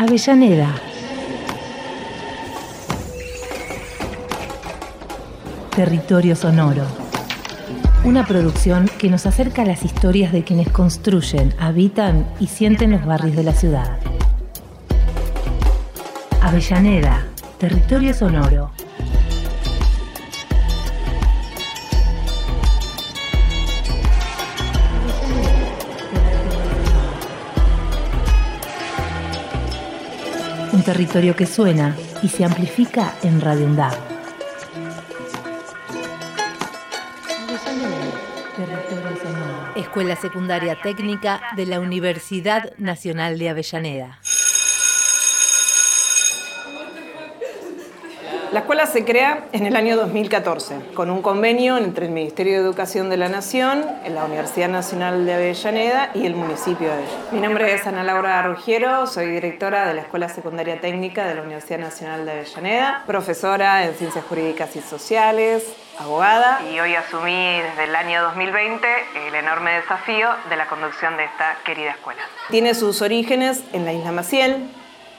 Avellaneda. Territorio Sonoro. Una producción que nos acerca a las historias de quienes construyen, habitan y sienten los barrios de la ciudad. Avellaneda, Territorio Sonoro. Territorio que suena y se amplifica en Radio. Escuela Secundaria Técnica de la Universidad Nacional de Avellaneda. La escuela se crea en el año 2014 con un convenio entre el Ministerio de Educación de la Nación, la Universidad Nacional de Avellaneda y el municipio de Avellaneda. Mi nombre es Ana Laura Ruggiero, soy directora de la Escuela Secundaria Técnica de la Universidad Nacional de Avellaneda, profesora en Ciencias Jurídicas y Sociales, abogada y hoy asumí desde el año 2020 el enorme desafío de la conducción de esta querida escuela. Tiene sus orígenes en la isla Maciel,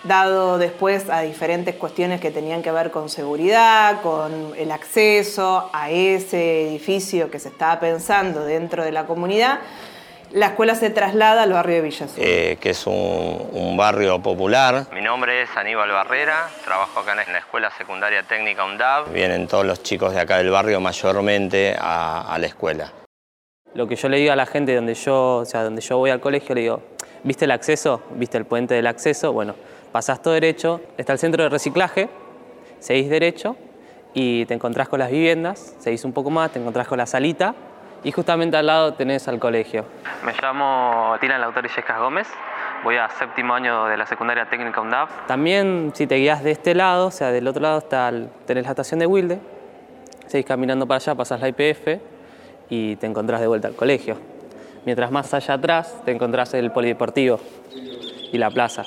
dado después a diferentes cuestiones que tenían que ver con seguridad, con el acceso a ese edificio que se estaba pensando dentro de la comunidad, la escuela se traslada al barrio de Villa Azul. Eh, que es un, barrio popular. Mi nombre es Aníbal Barrera, trabajo acá en la Escuela Secundaria Técnica UNDAV. Vienen todos los chicos de acá del barrio mayormente a, la escuela. Lo que yo le digo a la gente donde yo, o sea, donde yo voy al colegio, le digo, ¿viste el acceso? ¿Viste el puente del acceso? Bueno, pasás todo derecho, está el centro de reciclaje, seguís derecho y te encontrás con las viviendas, seguís un poco más, te encontrás con la salita y justamente al lado tenés al colegio. Me llamo Tilan Lautor Yescas Gómez, voy a séptimo año de la secundaria técnica UNDAV. También si te guías de este lado, o sea, del otro lado está tenés la estación de Wilde, seguís caminando para allá, pasás la IPF y te encontrás de vuelta al colegio. Mientras más allá atrás te encontrás el polideportivo y la plaza.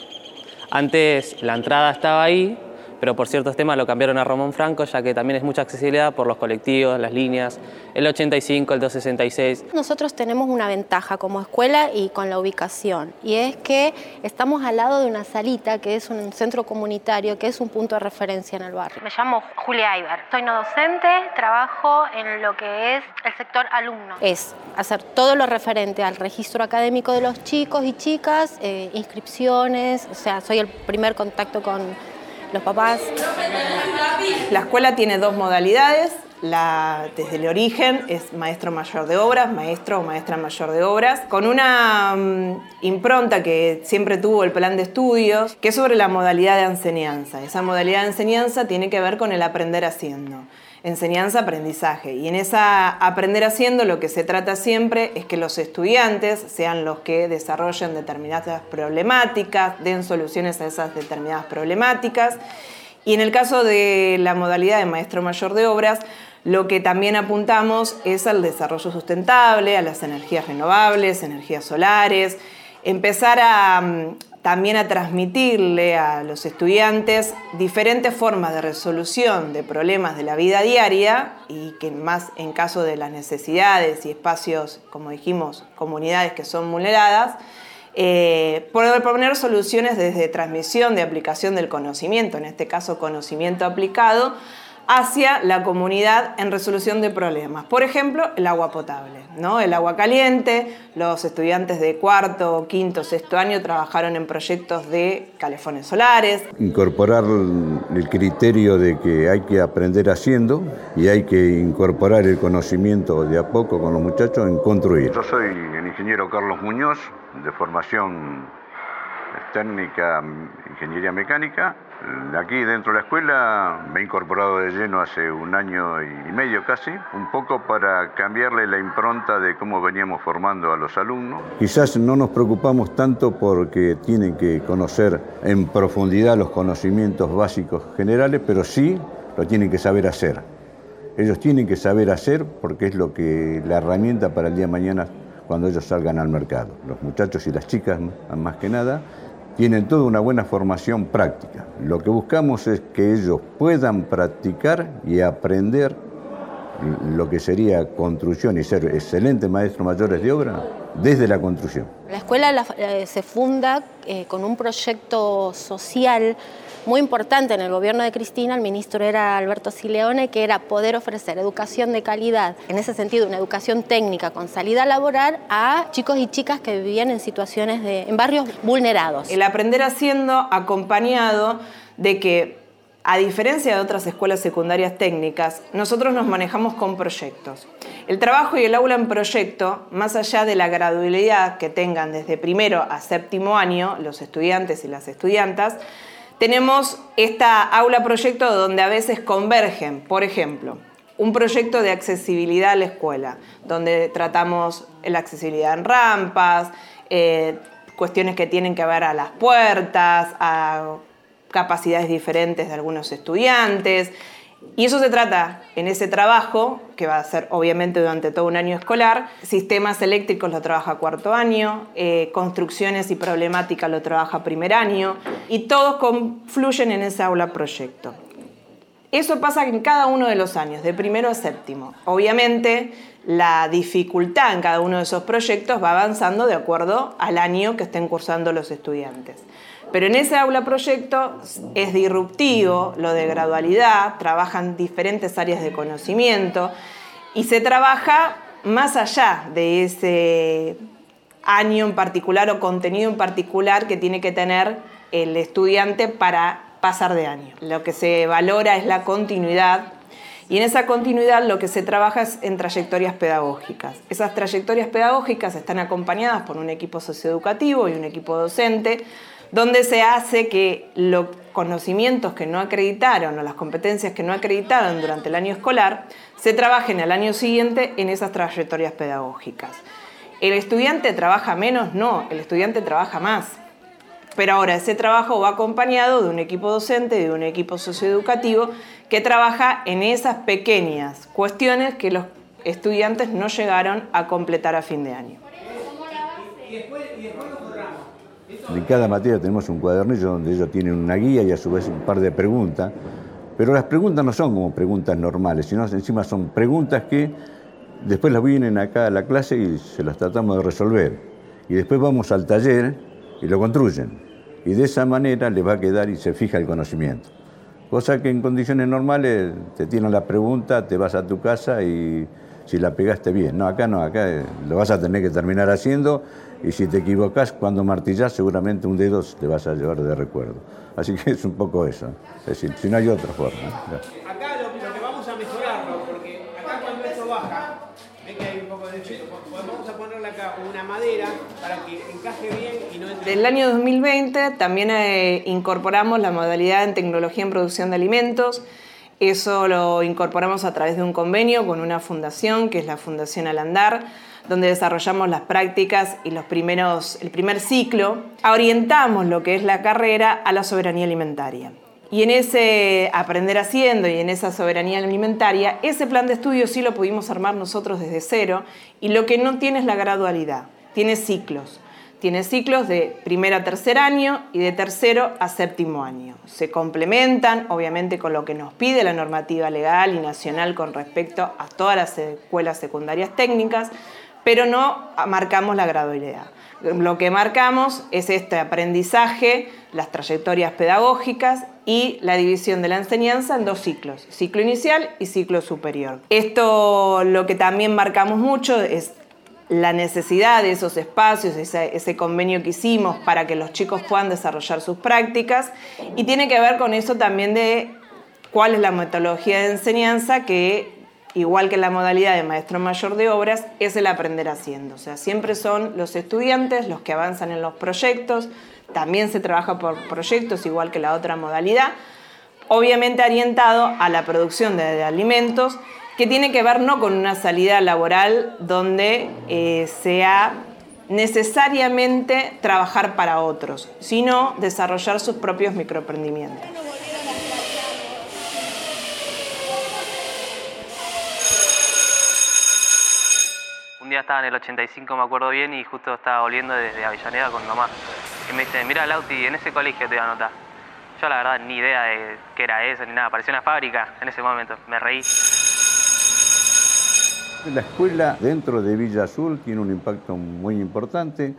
Antes la entrada estaba ahí, pero por ciertos temas lo cambiaron a Ramón Franco, ya que también es mucha accesibilidad por los colectivos, las líneas, el 85, el 266. Nosotros tenemos una ventaja como escuela y con la ubicación, y es que estamos al lado de una salita que es un centro comunitario, que es un punto de referencia en el barrio. Me llamo Julia Iber, soy no docente, trabajo en lo que es el sector alumno. Es hacer todo lo referente al registro académico de los chicos y chicas, eh, inscripciones, o sea, soy el primer contacto con los papás. La escuela tiene dos modalidades. La, desde el origen es maestro mayor de obras, maestro o maestra mayor de obras, con una mm, impronta que siempre tuvo el plan de estudios, que es sobre la modalidad de enseñanza. Esa modalidad de enseñanza tiene que ver con el aprender haciendo enseñanza-aprendizaje. Y en esa aprender haciendo lo que se trata siempre es que los estudiantes sean los que desarrollen determinadas problemáticas, den soluciones a esas determinadas problemáticas. Y en el caso de la modalidad de maestro mayor de obras, lo que también apuntamos es al desarrollo sustentable, a las energías renovables, energías solares, empezar a, mm, también a transmitirle a los estudiantes diferentes formas de resolución de problemas de la vida diaria y que más en caso de las necesidades y espacios, como dijimos, comunidades que son vulneradas, eh, poder proponer soluciones desde transmisión de aplicación del conocimiento, en este caso conocimiento aplicado, hacia la comunidad en resolución de problemas. Por ejemplo, el agua potable, ¿no? el agua caliente. Los estudiantes de cuarto, quinto, sexto año trabajaron en proyectos de calefones solares. Incorporar el criterio de que hay que aprender haciendo y hay que incorporar el conocimiento de a poco con los muchachos en construir. Yo soy el ingeniero Carlos Muñoz, de formación técnica, ingeniería mecánica. Aquí dentro de la escuela me he incorporado de lleno hace un año y medio casi, un poco para cambiarle la impronta de cómo veníamos formando a los alumnos. Quizás no nos preocupamos tanto porque tienen que conocer en profundidad los conocimientos básicos generales, pero sí lo tienen que saber hacer. Ellos tienen que saber hacer porque es lo que la herramienta para el día de mañana cuando ellos salgan al mercado. Los muchachos y las chicas más que nada tienen toda una buena formación práctica. Lo que buscamos es que ellos puedan practicar y aprender lo que sería construcción y ser excelentes maestros mayores de obra desde la construcción. La escuela eh, se funda eh, con un proyecto social muy importante en el gobierno de Cristina, el ministro era Alberto Sileone, que era poder ofrecer educación de calidad, en ese sentido una educación técnica con salida laboral a chicos y chicas que vivían en situaciones de, en barrios vulnerados. El aprender haciendo acompañado de que a diferencia de otras escuelas secundarias técnicas, nosotros nos manejamos con proyectos. El trabajo y el aula en proyecto, más allá de la gradualidad que tengan desde primero a séptimo año los estudiantes y las estudiantas, tenemos esta aula proyecto donde a veces convergen, por ejemplo, un proyecto de accesibilidad a la escuela, donde tratamos la accesibilidad en rampas, eh, cuestiones que tienen que ver a las puertas, a capacidades diferentes de algunos estudiantes. Y eso se trata en ese trabajo, que va a ser obviamente durante todo un año escolar. Sistemas eléctricos lo trabaja cuarto año, eh, construcciones y problemática lo trabaja primer año, y todos confluyen en ese aula proyecto. Eso pasa en cada uno de los años, de primero a séptimo. Obviamente, la dificultad en cada uno de esos proyectos va avanzando de acuerdo al año que estén cursando los estudiantes. Pero en ese aula proyecto es disruptivo, lo de gradualidad, trabajan diferentes áreas de conocimiento y se trabaja más allá de ese año en particular o contenido en particular que tiene que tener el estudiante para pasar de año. Lo que se valora es la continuidad y en esa continuidad lo que se trabaja es en trayectorias pedagógicas. Esas trayectorias pedagógicas están acompañadas por un equipo socioeducativo y un equipo docente donde se hace que los conocimientos que no acreditaron o las competencias que no acreditaron durante el año escolar se trabajen al año siguiente en esas trayectorias pedagógicas. ¿El estudiante trabaja menos? No, el estudiante trabaja más. Pero ahora ese trabajo va acompañado de un equipo docente, de un equipo socioeducativo que trabaja en esas pequeñas cuestiones que los estudiantes no llegaron a completar a fin de año. En cada materia tenemos un cuadernillo donde ellos tienen una guía y a su vez un par de preguntas, pero las preguntas no son como preguntas normales, sino encima son preguntas que después las vienen acá a la clase y se las tratamos de resolver. Y después vamos al taller y lo construyen. Y de esa manera les va a quedar y se fija el conocimiento. Cosa que en condiciones normales te tienen la pregunta, te vas a tu casa y si la pegaste bien. No, acá no, acá eh, lo vas a tener que terminar haciendo y si te equivocas cuando martillas seguramente un dedo te vas a llevar de recuerdo. Así que es un poco eso, es decir, si no hay otra forma. Acá lo, que vamos a mejorarlo, porque acá cuando esto baja, ve que hay un poco de chico, vamos a ponerle acá una madera para que encaje bien. Del año 2020 también eh, incorporamos la modalidad en tecnología en producción de alimentos, eso lo incorporamos a través de un convenio con una fundación, que es la Fundación Alandar, donde desarrollamos las prácticas y los primeros, el primer ciclo. Orientamos lo que es la carrera a la soberanía alimentaria. Y en ese aprender haciendo y en esa soberanía alimentaria, ese plan de estudio sí lo pudimos armar nosotros desde cero y lo que no tiene es la gradualidad, tiene ciclos. Tiene ciclos de primer a tercer año y de tercero a séptimo año. Se complementan, obviamente, con lo que nos pide la normativa legal y nacional con respecto a todas las escuelas secundarias técnicas, pero no marcamos la gradualidad. Lo que marcamos es este aprendizaje, las trayectorias pedagógicas y la división de la enseñanza en dos ciclos, ciclo inicial y ciclo superior. Esto lo que también marcamos mucho es la necesidad de esos espacios, ese, convenio que hicimos para que los chicos puedan desarrollar sus prácticas. Y tiene que ver con eso también de cuál es la metodología de enseñanza que, igual que la modalidad de maestro mayor de obras, es el aprender haciendo. O sea, siempre son los estudiantes los que avanzan en los proyectos, también se trabaja por proyectos, igual que la otra modalidad, obviamente orientado a la producción de alimentos que tiene que ver no con una salida laboral donde eh, sea necesariamente trabajar para otros, sino desarrollar sus propios microemprendimientos. Un día estaba en el 85, me acuerdo bien, y justo estaba volviendo desde Avellaneda con mamá. Y me dice, mira Lauti, en ese colegio te voy a anotar. Yo la verdad ni idea de qué era eso ni nada, parecía una fábrica en ese momento, me reí. La escuela dentro de Villa Azul tiene un impacto muy importante.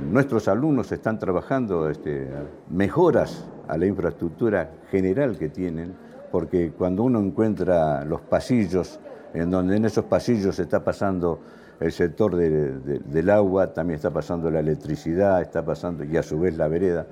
Nuestros alumnos están trabajando este, mejoras a la infraestructura general que tienen, porque cuando uno encuentra los pasillos, en donde en esos pasillos está pasando el sector del agua, también está pasando la electricidad, está pasando y a su vez la vereda.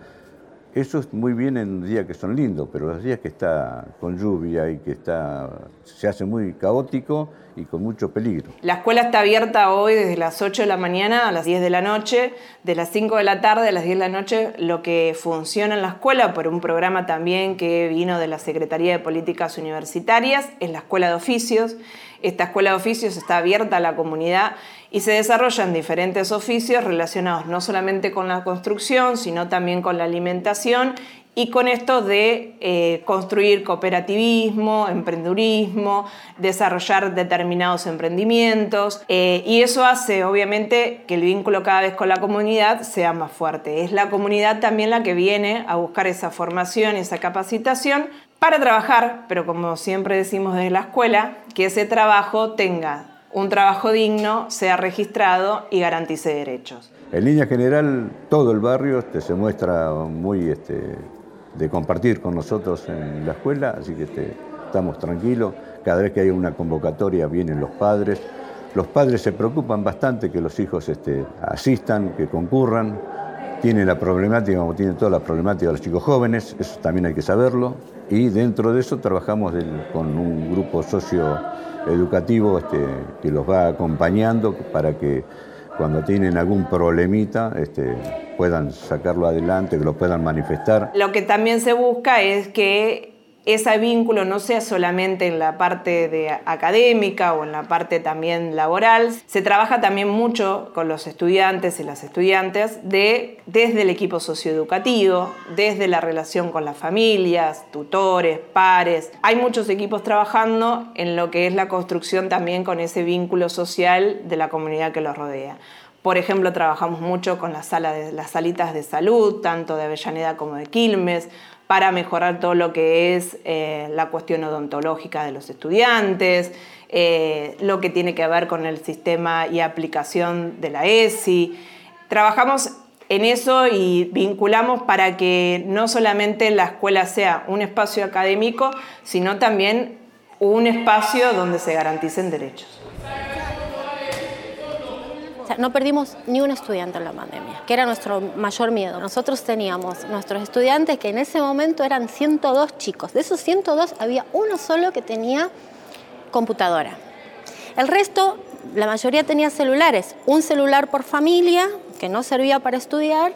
Eso es muy bien en días que son lindos, pero los días que está con lluvia y que está, se hace muy caótico con mucho peligro. La escuela está abierta hoy desde las 8 de la mañana a las 10 de la noche, de las 5 de la tarde a las 10 de la noche, lo que funciona en la escuela por un programa también que vino de la Secretaría de Políticas Universitarias, es la Escuela de Oficios. Esta Escuela de Oficios está abierta a la comunidad y se desarrollan diferentes oficios relacionados no solamente con la construcción, sino también con la alimentación y con esto de eh, construir cooperativismo, emprendurismo, desarrollar determinados emprendimientos eh, y eso hace obviamente que el vínculo cada vez con la comunidad sea más fuerte. Es la comunidad también la que viene a buscar esa formación, esa capacitación para trabajar, pero como siempre decimos desde la escuela, que ese trabajo tenga un trabajo digno, sea registrado y garantice derechos. En línea general, todo el barrio este, se muestra muy este, de compartir con nosotros en la escuela, así que este, estamos tranquilos. Cada vez que hay una convocatoria vienen los padres. Los padres se preocupan bastante que los hijos este, asistan, que concurran. Tienen la problemática, como tienen toda la problemática de los chicos jóvenes, eso también hay que saberlo. Y dentro de eso trabajamos con un grupo socio educativo este, que los va acompañando para que cuando tienen algún problemita este, puedan sacarlo adelante, que lo puedan manifestar. Lo que también se busca es que ese vínculo no sea solamente en la parte de académica o en la parte también laboral, se trabaja también mucho con los estudiantes y las estudiantes de, desde el equipo socioeducativo, desde la relación con las familias, tutores, pares. Hay muchos equipos trabajando en lo que es la construcción también con ese vínculo social de la comunidad que los rodea. Por ejemplo, trabajamos mucho con las salitas de salud, tanto de Avellaneda como de Quilmes, para mejorar todo lo que es eh, la cuestión odontológica de los estudiantes, eh, lo que tiene que ver con el sistema y aplicación de la ESI. Trabajamos en eso y vinculamos para que no solamente la escuela sea un espacio académico, sino también un espacio donde se garanticen derechos no perdimos ni un estudiante en la pandemia, que era nuestro mayor miedo. Nosotros teníamos nuestros estudiantes que en ese momento eran 102 chicos. De esos 102 había uno solo que tenía computadora. El resto, la mayoría tenía celulares, un celular por familia que no servía para estudiar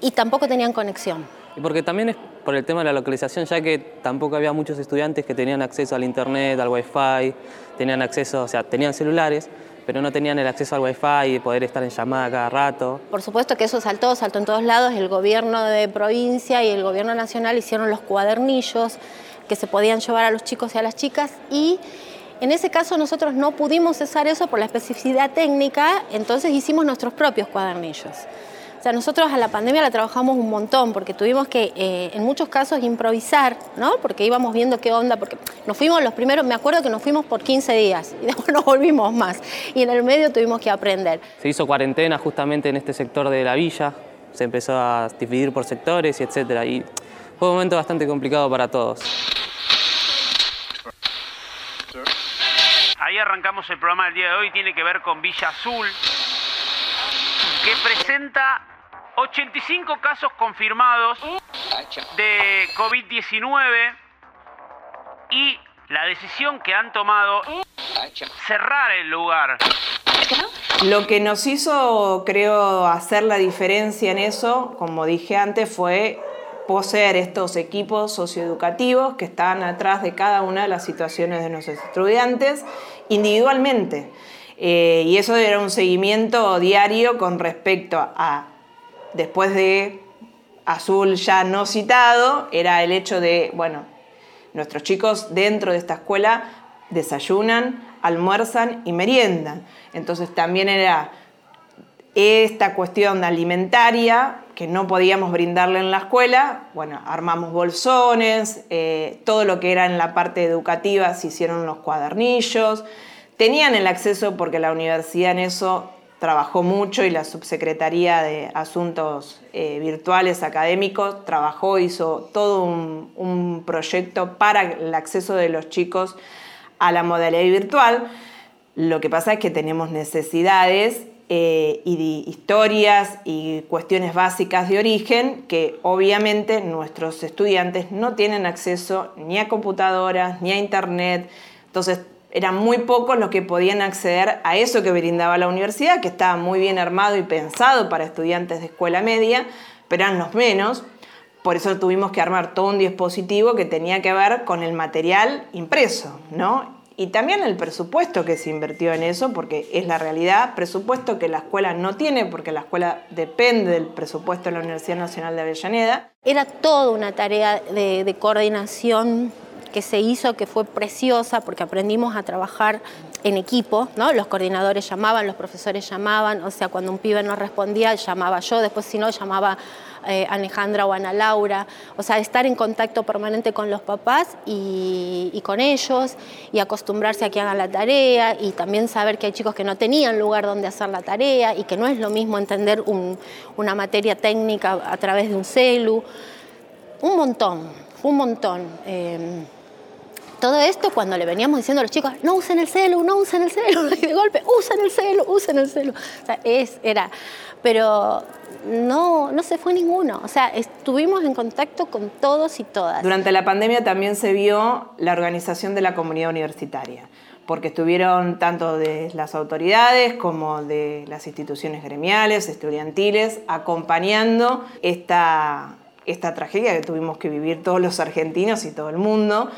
y tampoco tenían conexión. Y porque también es por el tema de la localización, ya que tampoco había muchos estudiantes que tenían acceso al internet, al wifi, tenían acceso, o sea, tenían celulares, pero no tenían el acceso al wifi y poder estar en llamada cada rato. Por supuesto que eso saltó, saltó en todos lados. El gobierno de provincia y el gobierno nacional hicieron los cuadernillos que se podían llevar a los chicos y a las chicas y en ese caso nosotros no pudimos cesar eso por la especificidad técnica, entonces hicimos nuestros propios cuadernillos. O sea, nosotros a la pandemia la trabajamos un montón porque tuvimos que, eh, en muchos casos, improvisar, ¿no? Porque íbamos viendo qué onda, porque nos fuimos los primeros, me acuerdo que nos fuimos por 15 días y después nos volvimos más. Y en el medio tuvimos que aprender. Se hizo cuarentena justamente en este sector de la villa, se empezó a dividir por sectores y etcétera. Y fue un momento bastante complicado para todos. Ahí arrancamos el programa del día de hoy, tiene que ver con Villa Azul, que presenta 85 casos confirmados de COVID-19 y la decisión que han tomado cerrar el lugar. Lo que nos hizo, creo, hacer la diferencia en eso, como dije antes, fue poseer estos equipos socioeducativos que estaban atrás de cada una de las situaciones de nuestros estudiantes individualmente. Eh, y eso era un seguimiento diario con respecto a después de Azul ya no citado, era el hecho de, bueno, nuestros chicos dentro de esta escuela desayunan, almuerzan y meriendan. Entonces también era esta cuestión alimentaria que no podíamos brindarle en la escuela, bueno, armamos bolsones, eh, todo lo que era en la parte educativa se hicieron los cuadernillos, tenían el acceso porque la universidad en eso trabajó mucho y la Subsecretaría de Asuntos eh, Virtuales Académicos trabajó, hizo todo un, proyecto para el acceso de los chicos a la modalidad virtual. Lo que pasa es que tenemos necesidades eh, y historias y cuestiones básicas de origen que obviamente nuestros estudiantes no tienen acceso ni a computadoras ni a internet. Entonces eran muy pocos los que podían acceder a eso que brindaba la universidad, que estaba muy bien armado y pensado para estudiantes de escuela media, pero eran los menos. Por eso tuvimos que armar todo un dispositivo que tenía que ver con el material impreso, ¿no? Y también el presupuesto que se invirtió en eso, porque es la realidad, presupuesto que la escuela no tiene, porque la escuela depende del presupuesto de la Universidad Nacional de Avellaneda. Era toda una tarea de, de coordinación que se hizo, que fue preciosa, porque aprendimos a trabajar en equipo, ¿no? Los coordinadores llamaban, los profesores llamaban, o sea, cuando un pibe no respondía, llamaba yo, después si no, llamaba eh, Alejandra o Ana Laura, o sea, estar en contacto permanente con los papás y, con ellos, y acostumbrarse a que hagan la tarea, y también saber que hay chicos que no tenían lugar donde hacer la tarea, y que no es lo mismo entender una materia técnica a través de un celu, un montón, un montón. Eh, todo esto cuando le veníamos diciendo a los chicos, no usen el celu, no usen el celu, y de golpe, usen el celu, usen el celu. O sea, es, era, pero no, no se fue ninguno. O sea, estuvimos en contacto con todos y todas. Durante la pandemia también se vio la organización de la comunidad universitaria porque estuvieron tanto de las autoridades como de las instituciones gremiales, estudiantiles, acompañando esta, esta tragedia que tuvimos que vivir todos los argentinos y todo el mundo.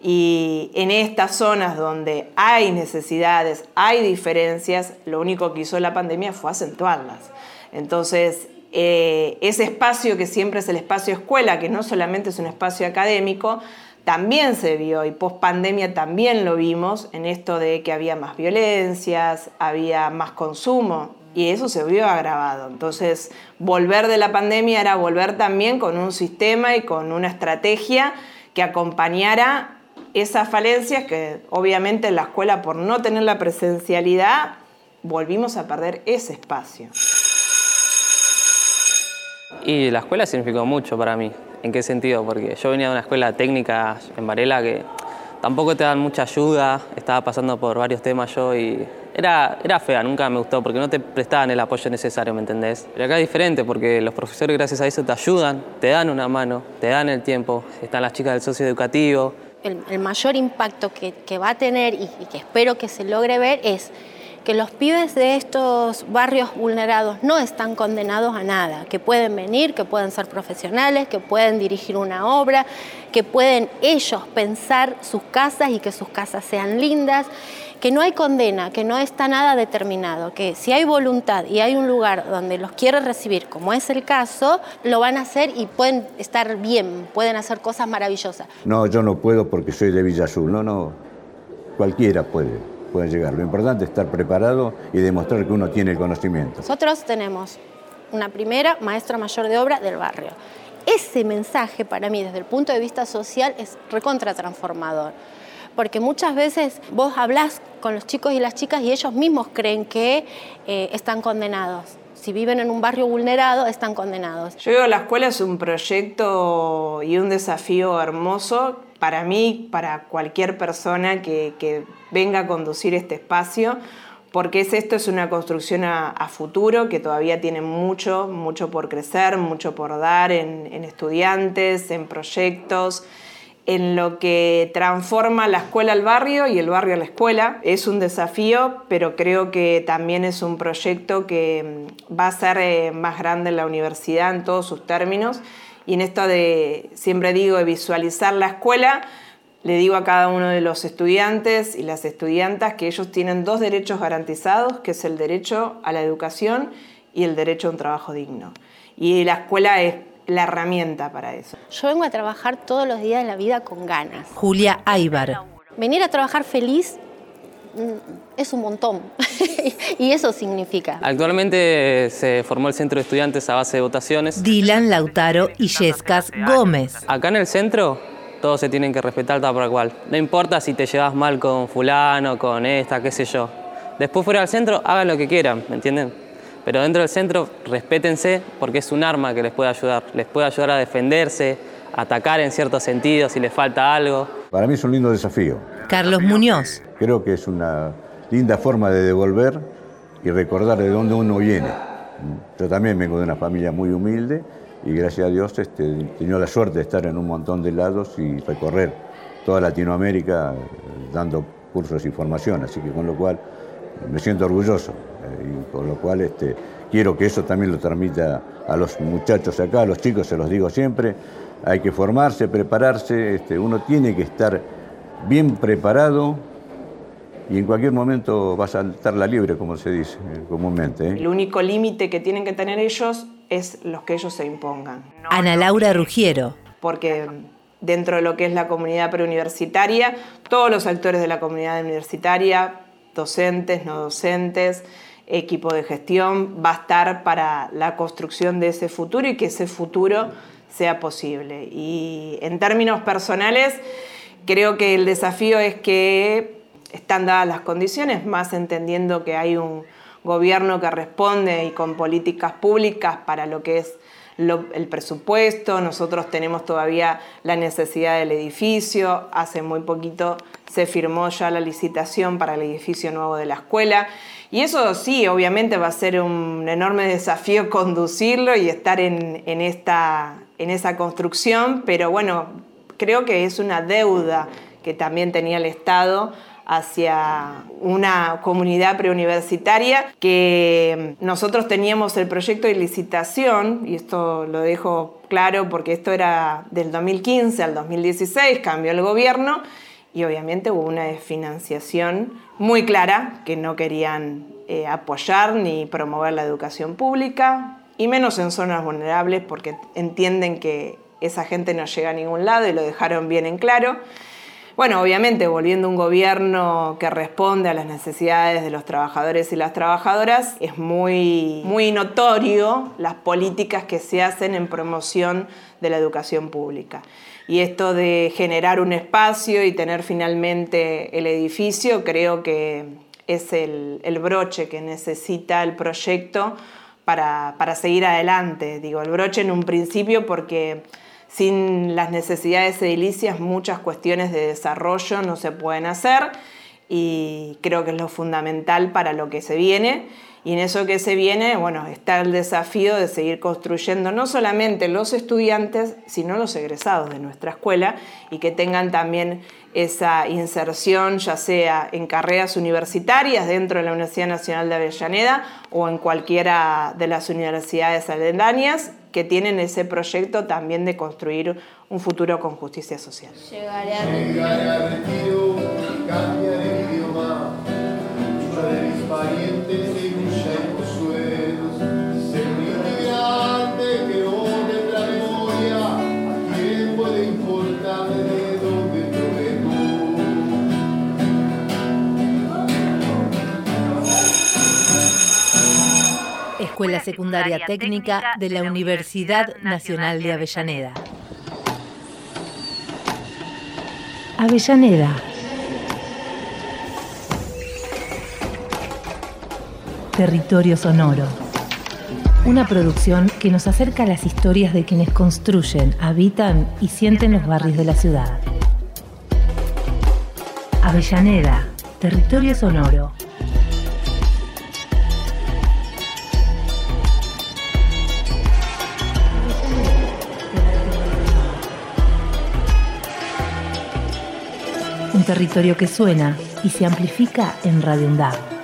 Y en estas zonas donde hay necesidades, hay diferencias, lo único que hizo la pandemia fue acentuarlas. Entonces, eh, ese espacio que siempre es el espacio escuela, que no solamente es un espacio académico, también se vio y post pandemia también lo vimos en esto de que había más violencias, había más consumo y eso se vio agravado. Entonces, volver de la pandemia era volver también con un sistema y con una estrategia que acompañara esas falencias que obviamente en la escuela por no tener la presencialidad volvimos a perder ese espacio. Y la escuela significó mucho para mí. ¿En qué sentido? Porque yo venía de una escuela técnica en Varela que tampoco te dan mucha ayuda, estaba pasando por varios temas yo y era, era fea, nunca me gustó porque no te prestaban el apoyo necesario, ¿me entendés? Pero acá es diferente porque los profesores gracias a eso te ayudan, te dan una mano, te dan el tiempo, están las chicas del socio educativo, el, mayor impacto que, va a tener y, que espero que se logre ver es que los pibes de estos barrios vulnerados no están condenados a nada, que pueden venir, que pueden ser profesionales, que pueden dirigir una obra, que pueden ellos pensar sus casas y que sus casas sean lindas que no hay condena, que no está nada determinado, que si hay voluntad y hay un lugar donde los quiere recibir, como es el caso, lo van a hacer y pueden estar bien, pueden hacer cosas maravillosas. No, yo no puedo porque soy de Villa Azul, no, no, cualquiera puede, puede llegar. Lo importante es estar preparado y demostrar que uno tiene el conocimiento. Nosotros tenemos una primera maestra mayor de obra del barrio. Ese mensaje para mí desde el punto de vista social es recontra transformador porque muchas veces vos hablás con los chicos y las chicas y ellos mismos creen que eh, están condenados. Si viven en un barrio vulnerado, están condenados. Yo digo, la escuela es un proyecto y un desafío hermoso para mí, para cualquier persona que, venga a conducir este espacio, porque es, esto es una construcción a, futuro que todavía tiene mucho, mucho por crecer, mucho por dar en estudiantes, en proyectos en lo que transforma la escuela al barrio y el barrio a la escuela. Es un desafío, pero creo que también es un proyecto que mm, va a ser eh, más grande en la universidad en todos sus términos. Y en esto de, siempre digo, de visualizar la escuela, le digo a cada uno de los estudiantes y las estudiantas que ellos tienen dos derechos garantizados, que es el derecho a la educación y el derecho a un trabajo digno. Y la escuela es la herramienta para eso. Yo vengo a trabajar todos los días de la vida con ganas. Julia Aybar. Venir a trabajar feliz mm, es un montón y eso significa. Actualmente se formó el centro de estudiantes a base de votaciones. Dylan Lautaro y Yescas Gómez. Acá en el centro todos se tienen que respetar tal por cual. No importa si te llevas mal con fulano, con esta, qué sé yo. Después fuera del centro, hagan lo que quieran, ¿me entienden? Pero dentro del centro, respétense porque es un arma que les puede ayudar. Les puede ayudar a defenderse, a atacar en ciertos sentidos si les falta algo. Para mí es un lindo desafío. Carlos Muñoz. Creo que es una linda forma de devolver y recordar de dónde uno viene. Yo también vengo de una familia muy humilde y gracias a Dios este, he tenido la suerte de estar en un montón de lados y recorrer toda Latinoamérica eh, dando cursos y formación, así que con lo cual me siento orgulloso y con lo cual este, quiero que eso también lo transmita a los muchachos acá, a los chicos, se los digo siempre, hay que formarse, prepararse, este, uno tiene que estar bien preparado y en cualquier momento va a saltar la libre, como se dice eh, comúnmente. El único límite que tienen que tener ellos es los que ellos se impongan. Ana Laura Rugiero. Porque dentro de lo que es la comunidad preuniversitaria, todos los actores de la comunidad universitaria, docentes, no docentes, equipo de gestión, va a estar para la construcción de ese futuro y que ese futuro sea posible. Y en términos personales, creo que el desafío es que están dadas las condiciones, más entendiendo que hay un gobierno que responde y con políticas públicas para lo que es el presupuesto, nosotros tenemos todavía la necesidad del edificio, hace muy poquito se firmó ya la licitación para el edificio nuevo de la escuela y eso sí, obviamente va a ser un enorme desafío conducirlo y estar en, esta, en esa construcción, pero bueno, creo que es una deuda que también tenía el Estado hacia una comunidad preuniversitaria que nosotros teníamos el proyecto de licitación, y esto lo dejo claro porque esto era del 2015 al 2016, cambió el gobierno y obviamente hubo una desfinanciación muy clara que no querían eh, apoyar ni promover la educación pública, y menos en zonas vulnerables porque entienden que esa gente no llega a ningún lado y lo dejaron bien en claro. Bueno, obviamente, volviendo a un gobierno que responde a las necesidades de los trabajadores y las trabajadoras, es muy, muy notorio las políticas que se hacen en promoción de la educación pública. Y esto de generar un espacio y tener finalmente el edificio, creo que es el, broche que necesita el proyecto para, para seguir adelante. Digo, el broche en un principio porque sin las necesidades edilicias muchas cuestiones de desarrollo no se pueden hacer y creo que es lo fundamental para lo que se viene. Y en eso que se viene, bueno, está el desafío de seguir construyendo no solamente los estudiantes, sino los egresados de nuestra escuela y que tengan también esa inserción, ya sea en carreras universitarias dentro de la Universidad Nacional de Avellaneda o en cualquiera de las universidades aledañas que tienen ese proyecto también de construir un futuro con justicia social. Llegaré a retiro, cambiaré de idioma, de mis parientes Escuela Secundaria Técnica de la Universidad Nacional de Avellaneda. Avellaneda. Territorio Sonoro. Una producción que nos acerca a las historias de quienes construyen, habitan y sienten los barrios de la ciudad. Avellaneda, Territorio Sonoro. Territorio que suena y se amplifica en Radio UNDAV.